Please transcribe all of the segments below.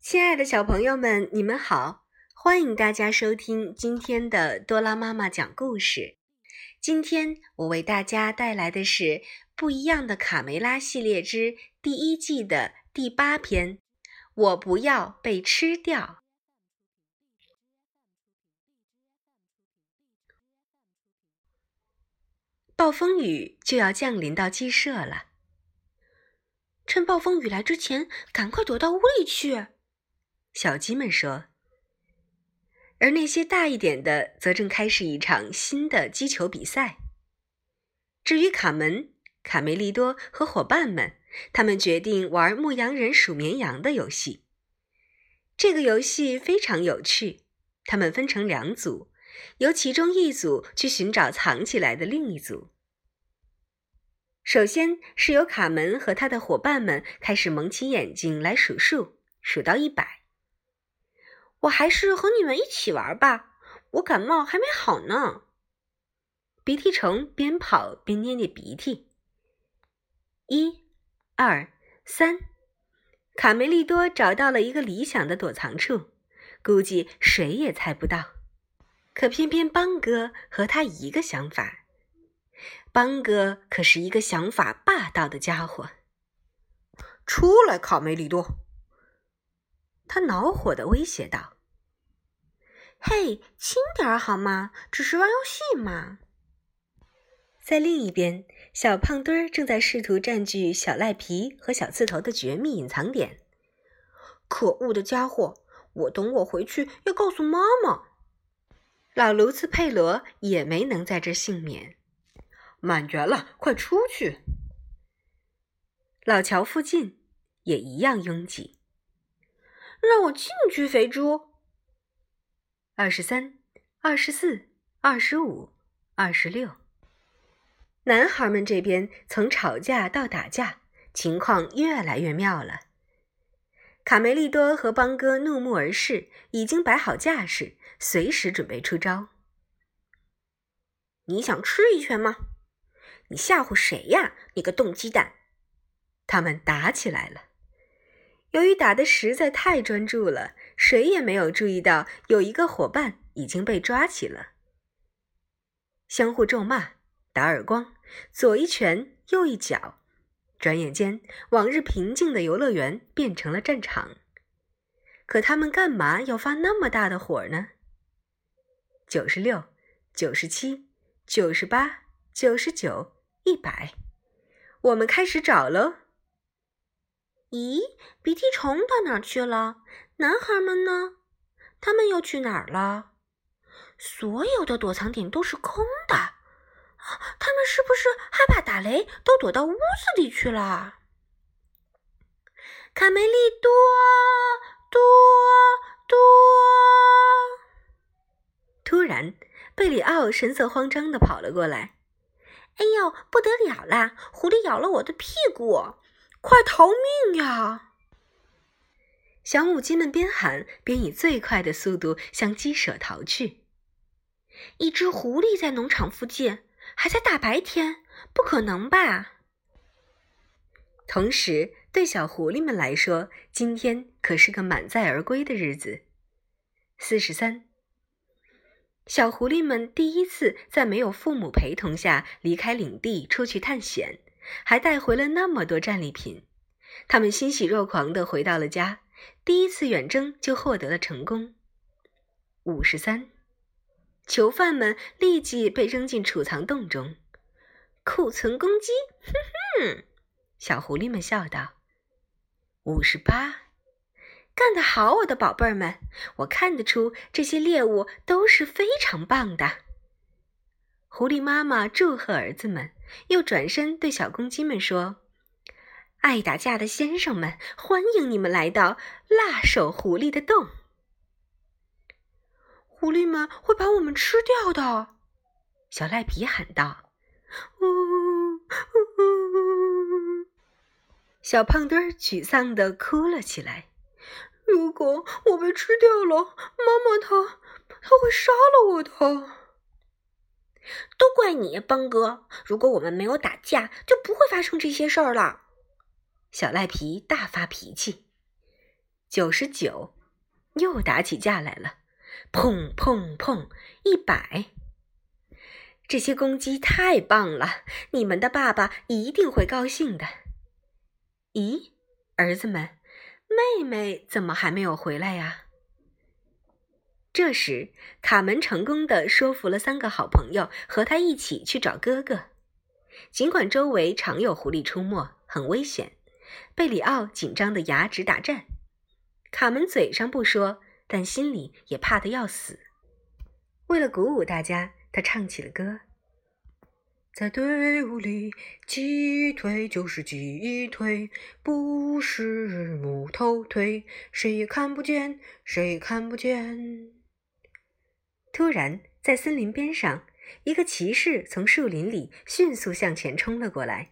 亲爱的小朋友们，你们好！欢迎大家收听今天的多拉妈妈讲故事。今天我为大家带来的是《不一样的卡梅拉》系列之第一季的第八篇。我不要被吃掉。暴风雨就要降临到鸡舍了，趁暴风雨来之前，赶快躲到屋里去。小鸡们说。而那些大一点的，则正开始一场新的击球比赛。至于卡门、卡梅利多和伙伴们，他们决定玩牧羊人数绵羊的游戏。这个游戏非常有趣。他们分成两组。由其中一组去寻找藏起来的另一组。首先是由卡门和他的伙伴们开始蒙起眼睛来数数，数到一百。我还是和你们一起玩吧，我感冒还没好呢。鼻涕虫边跑边捏捏鼻涕。一、二、三，卡梅利多找到了一个理想的躲藏处，估计谁也猜不到。可偏偏邦哥和他一个想法，邦哥可是一个想法霸道的家伙。出来，卡梅利多！他恼火的威胁道：“嘿，轻点儿好吗？只是玩游戏嘛。”在另一边，小胖墩儿正在试图占据小赖皮和小刺头的绝密隐藏点。可恶的家伙！我等我回去要告诉妈妈。老卢茨佩罗也没能在这幸免，满员了，快出去！老桥附近也一样拥挤。让我进去，肥猪。二十三、二十四、二十五、二十六。男孩们这边从吵架到打架，情况越来越妙了。卡梅利多和邦哥怒目而视，已经摆好架势。随时准备出招。你想吃一拳吗？你吓唬谁呀？你个冻鸡蛋！他们打起来了。由于打的实在太专注了，谁也没有注意到有一个伙伴已经被抓起了。相互咒骂、打耳光，左一拳，右一脚。转眼间，往日平静的游乐园变成了战场。可他们干嘛要发那么大的火呢？九十六，九十七，九十八，九十九，一百，我们开始找喽。咦，鼻涕虫到哪儿去了？男孩们呢？他们又去哪儿了？所有的躲藏点都是空的，他们是不是害怕打雷，都躲到屋子里去了？卡梅利多，多，多。突然，贝里奥神色慌张的跑了过来。“哎呦，不得了啦！狐狸咬了我的屁股，快逃命呀！”小母鸡们边喊边以最快的速度向鸡舍逃去。一只狐狸在农场附近，还在大白天，不可能吧？同时，对小狐狸们来说，今天可是个满载而归的日子。四十三。小狐狸们第一次在没有父母陪同下离开领地出去探险，还带回了那么多战利品。他们欣喜若狂地回到了家，第一次远征就获得了成功。五十三，囚犯们立即被扔进储藏洞中。库存公鸡，哼哼，小狐狸们笑道。五十八。干得好，我的宝贝儿们！我看得出这些猎物都是非常棒的。狐狸妈妈祝贺儿子们，又转身对小公鸡们说：“爱打架的先生们，欢迎你们来到辣手狐狸的洞。狐狸们会把我们吃掉的。”小赖皮喊道。“呜呜呜！”小胖墩沮丧地哭了起来。如果我被吃掉了，妈妈她她会杀了我的。都怪你，邦哥！如果我们没有打架，就不会发生这些事儿了。小赖皮大发脾气。九十九，又打起架来了，砰砰砰，一百。这些公鸡太棒了，你们的爸爸一定会高兴的。咦，儿子们，妹妹怎么还没有回来呀？这时，卡门成功的说服了三个好朋友和他一起去找哥哥。尽管周围常有狐狸出没，很危险，贝里奥紧张的牙直打颤。卡门嘴上不说，但心里也怕得要死。为了鼓舞大家，他唱起了歌：在队伍里，鸡腿就是鸡腿，不是木头腿，谁也看不见，谁也看不见。突然，在森林边上，一个骑士从树林里迅速向前冲了过来。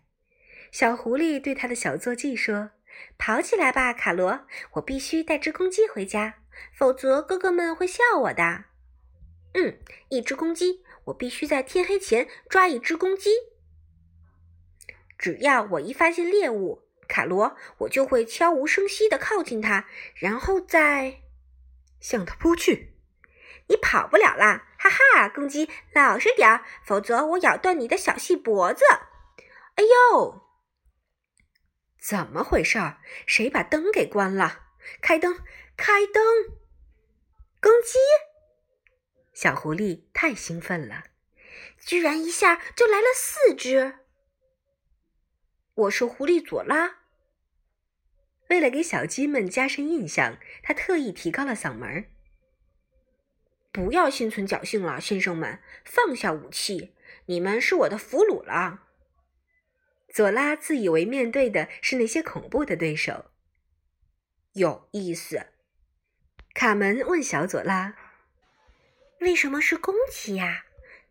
小狐狸对他的小坐骑说。跑起来吧，卡罗！我必须带只公鸡回家，否则哥哥们会笑我的。嗯，一只公鸡，我必须在天黑前抓一只公鸡。只要我一发现猎物，卡罗，我就会悄无声息地靠近它，然后再向它扑去。你跑不了啦！哈哈，公鸡，老实点儿，否则我咬断你的小细脖子。哎呦！怎么回事儿？谁把灯给关了？开灯！开灯！公鸡！小狐狸太兴奋了，居然一下就来了四只。我是狐狸佐拉。为了给小鸡们加深印象，他特意提高了嗓门儿：“不要心存侥幸了，先生们，放下武器，你们是我的俘虏了。”佐拉自以为面对的是那些恐怖的对手，有意思。卡门问小佐拉：“为什么是公鸡呀？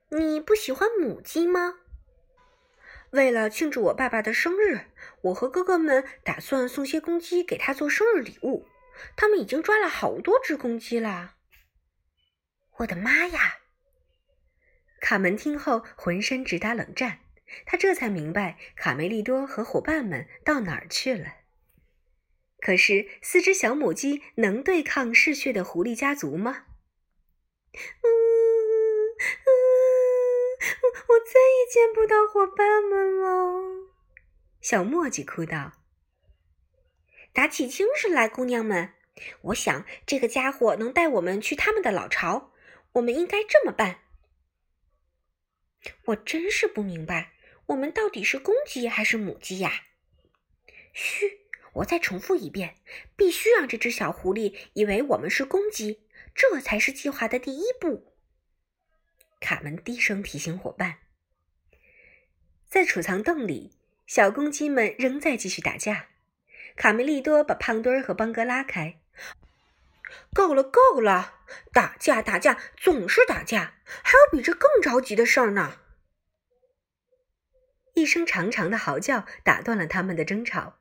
你不喜欢母鸡吗？”为了庆祝我爸爸的生日，我和哥哥们打算送些公鸡给他做生日礼物。他们已经抓了好多只公鸡了。我的妈呀！卡门听后浑身直打冷战。他这才明白卡梅利多和伙伴们到哪儿去了。可是，四只小母鸡能对抗嗜血的狐狸家族吗？嗯嗯，我再也见不到伙伴们了。小墨迹哭道：“打起精神来，姑娘们！我想这个家伙能带我们去他们的老巢。我们应该这么办。”我真是不明白。我们到底是公鸡还是母鸡呀？嘘，我再重复一遍，必须让这只小狐狸以为我们是公鸡，这才是计划的第一步。卡门低声提醒伙伴。在储藏洞里，小公鸡们仍在继续打架。卡梅利多把胖墩儿和邦哥拉开。够了，够了！打架，打架，总是打架，还有比这更着急的事儿呢。一声长长的嚎叫打断了他们的争吵。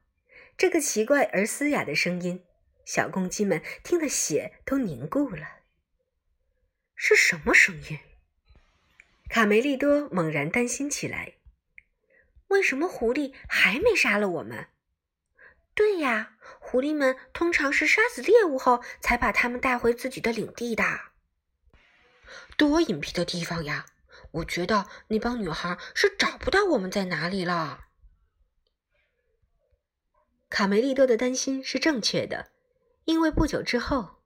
这个奇怪而嘶哑的声音，小公鸡们听得血都凝固了。是什么声音？卡梅利多猛然担心起来。为什么狐狸还没杀了我们？对呀，狐狸们通常是杀死猎物后才把它们带回自己的领地的。多隐蔽的地方呀！我觉得那帮女孩是找不到我们在哪里了。卡梅利多的担心是正确的，因为不久之后，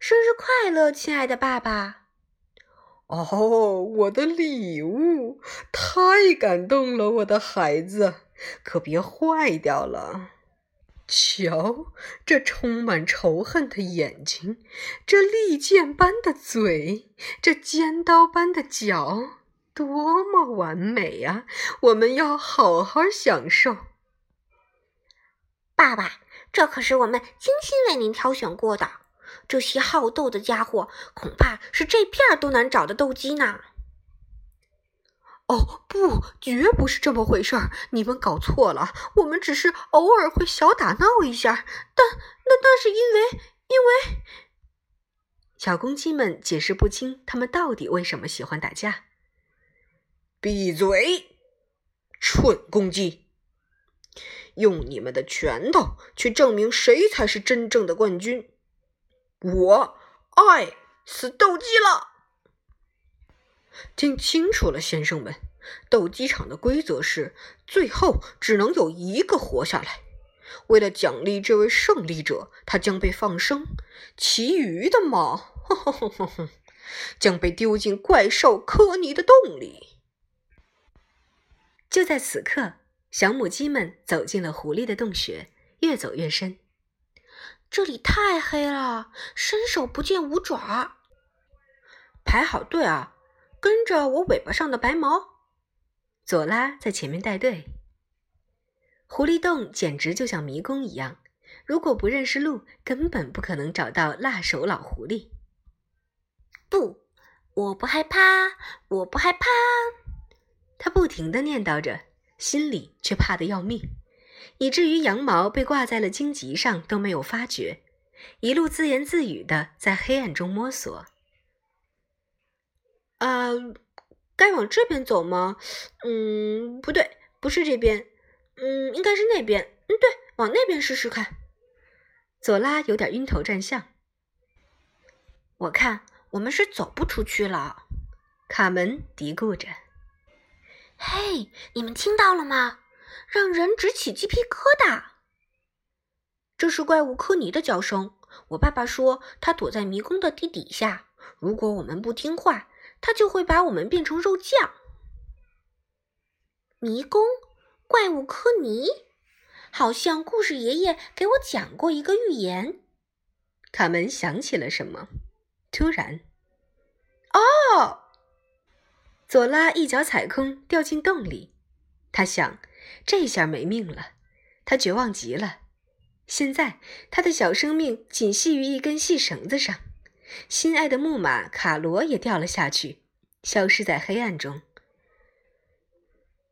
生日快乐，亲爱的爸爸！哦，我的礼物太感动了，我的孩子，可别坏掉了。瞧，这充满仇恨的眼睛，这利剑般的嘴，这尖刀般的脚，多么完美呀！我们要好好享受。爸爸，这可是我们精心为您挑选过的。这些好斗的家伙，恐怕是这片儿都难找的斗鸡呢。哦，不，绝不是这么回事儿！你们搞错了，我们只是偶尔会小打闹一下。但那那是因为，因为小公鸡们解释不清他们到底为什么喜欢打架。闭嘴，蠢公鸡！用你们的拳头去证明谁才是真正的冠军。我爱死斗鸡了！听清楚了，先生们，斗鸡场的规则是，最后只能有一个活下来。为了奖励这位胜利者，他将被放生，其余的嘛，将被丢进怪兽科尼的洞里。就在此刻，小母鸡们走进了狐狸的洞穴，越走越深。这里太黑了，伸手不见五爪。排好队啊，跟着我尾巴上的白毛。左拉在前面带队。狐狸洞简直就像迷宫一样，如果不认识路，根本不可能找到辣手老狐狸。不，我不害怕，我不害怕。他不停的念叨着，心里却怕得要命，以至于羊毛被挂在了荆棘上都没有发觉，一路自言自语的在黑暗中摸索。啊，该往这边走吗？嗯，不对，不是这边。嗯，应该是那边。嗯，对，往那边试试看。佐拉有点晕头转向。我看我们是走不出去了。卡门嘀咕着：“嘿，你们听到了吗？让人直起鸡皮疙瘩。这是怪物科尼的叫声。我爸爸说他躲在迷宫的地底下。如果我们不听话，他就会把我们变成肉酱。迷宫。”怪物科尼，好像故事爷爷给我讲过一个寓言。卡门想起了什么，突然，哦！佐拉一脚踩空，掉进洞里。他想，这下没命了。他绝望极了。现在，他的小生命仅系于一根细绳子上。心爱的木马卡罗也掉了下去，消失在黑暗中。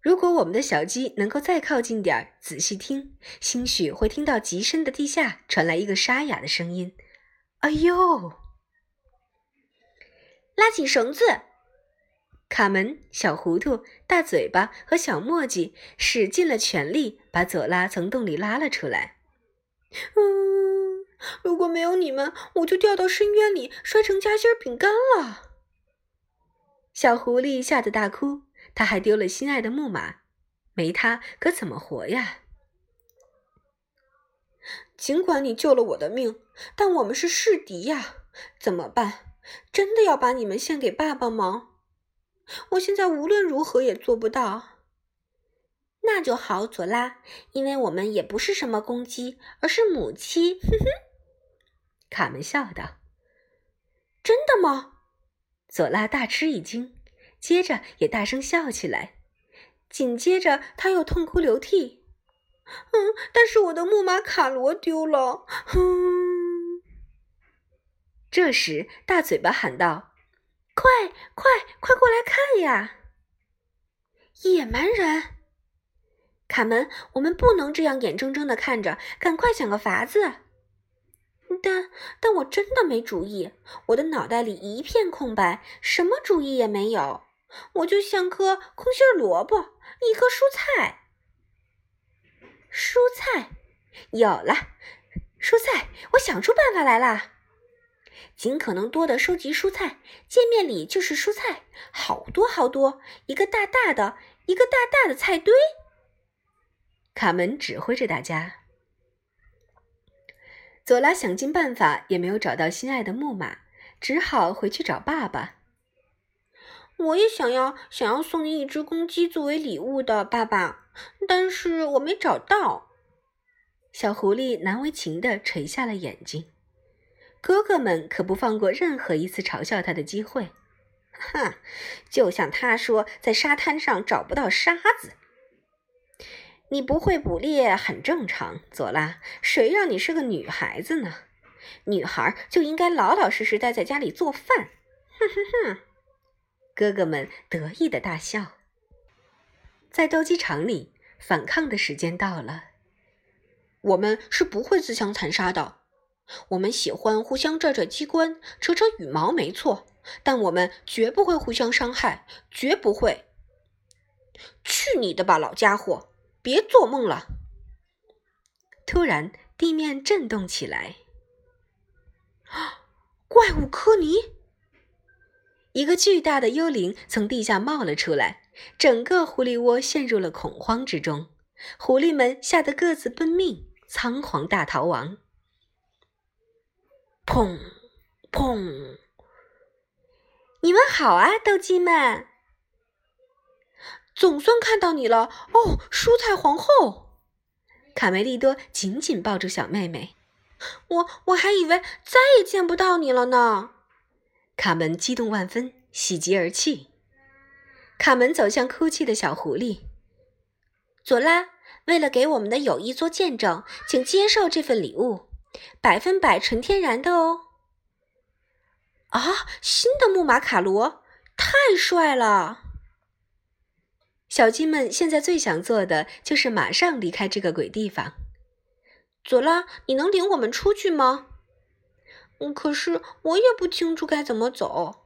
如果我们的小鸡能够再靠近点儿，仔细听，兴许会听到极深的地下传来一个沙哑的声音：“哎呦！”拉紧绳子，卡门、小糊涂、大嘴巴和小墨迹使尽了全力，把佐拉从洞里拉了出来。嗯，如果没有你们，我就掉到深渊里，摔成夹心饼干了。小狐狸吓得大哭。他还丢了心爱的木马，没他可怎么活呀？尽管你救了我的命，但我们是世敌呀！怎么办？真的要把你们献给爸爸吗？我现在无论如何也做不到。那就好，佐拉，因为我们也不是什么公鸡，而是母鸡。哼哼，卡门笑道。真的吗？佐拉大吃一惊。接着也大声笑起来，紧接着他又痛哭流涕。嗯，但是我的木马卡罗丢了。嗯。这时，大嘴巴喊道：“快快快过来看呀！野蛮人，卡门，我们不能这样眼睁睁的看着，赶快想个法子。”但但我真的没主意，我的脑袋里一片空白，什么主意也没有。我就像颗空心萝卜，一颗蔬菜。蔬菜有了，蔬菜，我想出办法来了。尽可能多的收集蔬菜，界面里就是蔬菜，好多好多，一个大大的，一个大大的菜堆。卡门指挥着大家。佐拉想尽办法也没有找到心爱的木马，只好回去找爸爸。我也想要想要送你一只公鸡作为礼物的，爸爸，但是我没找到。小狐狸难为情的垂下了眼睛。哥哥们可不放过任何一次嘲笑他的机会。哈，就像他说，在沙滩上找不到沙子。你不会捕猎很正常，佐拉。谁让你是个女孩子呢？女孩就应该老老实实待在家里做饭。哼哼哼。哥哥们得意的大笑。在斗鸡场里，反抗的时间到了。我们是不会自相残杀的。我们喜欢互相拽拽机关、扯扯羽毛，没错，但我们绝不会互相伤害，绝不会。去你的吧，老家伙！别做梦了。突然，地面震动起来。怪物科尼！一个巨大的幽灵从地下冒了出来，整个狐狸窝陷入了恐慌之中。狐狸们吓得各自奔命，仓皇大逃亡。砰砰！你们好啊，斗鸡们！总算看到你了哦，蔬菜皇后！卡梅利多紧紧抱住小妹妹。我我还以为再也见不到你了呢。卡门激动万分，喜极而泣。卡门走向哭泣的小狐狸。佐拉，为了给我们的友谊做见证，请接受这份礼物，百分百纯天然的哦。啊，新的木马卡罗，太帅了！小鸡们现在最想做的就是马上离开这个鬼地方。佐拉，你能领我们出去吗？嗯，可是我也不清楚该怎么走。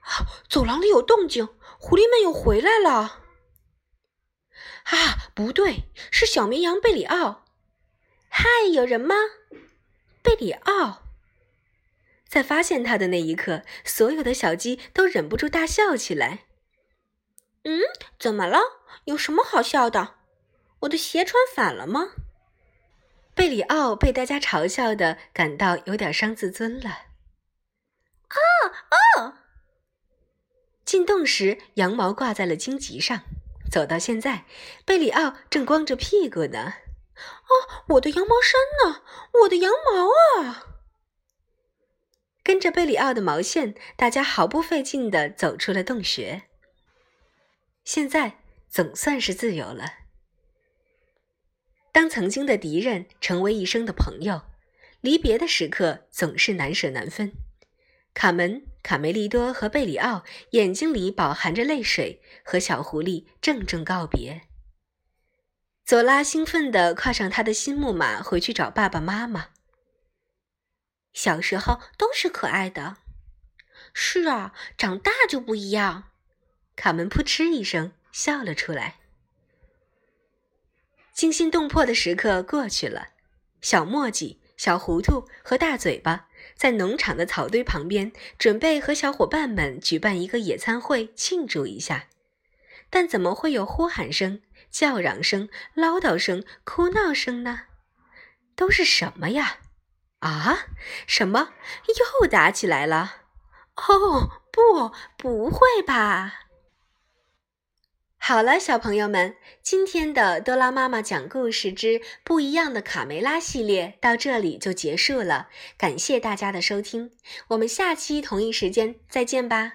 啊，走廊里有动静，狐狸们又回来了。啊，不对，是小绵羊贝里奥。嗨，有人吗？贝里奥。在发现他的那一刻，所有的小鸡都忍不住大笑起来。嗯，怎么了？有什么好笑的？我的鞋穿反了吗？贝里奥被大家嘲笑的，感到有点伤自尊了。啊啊！进洞时，羊毛挂在了荆棘上。走到现在，贝里奥正光着屁股呢。哦，我的羊毛衫呢？我的羊毛啊！跟着贝里奥的毛线，大家毫不费劲的走出了洞穴。现在总算是自由了。当曾经的敌人成为一生的朋友，离别的时刻总是难舍难分。卡门、卡梅利多和贝里奥眼睛里饱含着泪水，和小狐狸郑重告别。佐拉兴奋地跨上他的新木马，回去找爸爸妈妈。小时候都是可爱的，是啊，长大就不一样。卡门扑哧一声笑了出来。惊心动魄的时刻过去了，小墨迹、小糊涂和大嘴巴在农场的草堆旁边，准备和小伙伴们举办一个野餐会庆祝一下。但怎么会有呼喊声、叫嚷声、唠叨声、哭闹声呢？都是什么呀？啊，什么？又打起来了？哦，不，不会吧？好了，小朋友们，今天的多拉妈妈讲故事之不一样的卡梅拉系列到这里就结束了。感谢大家的收听，我们下期同一时间再见吧。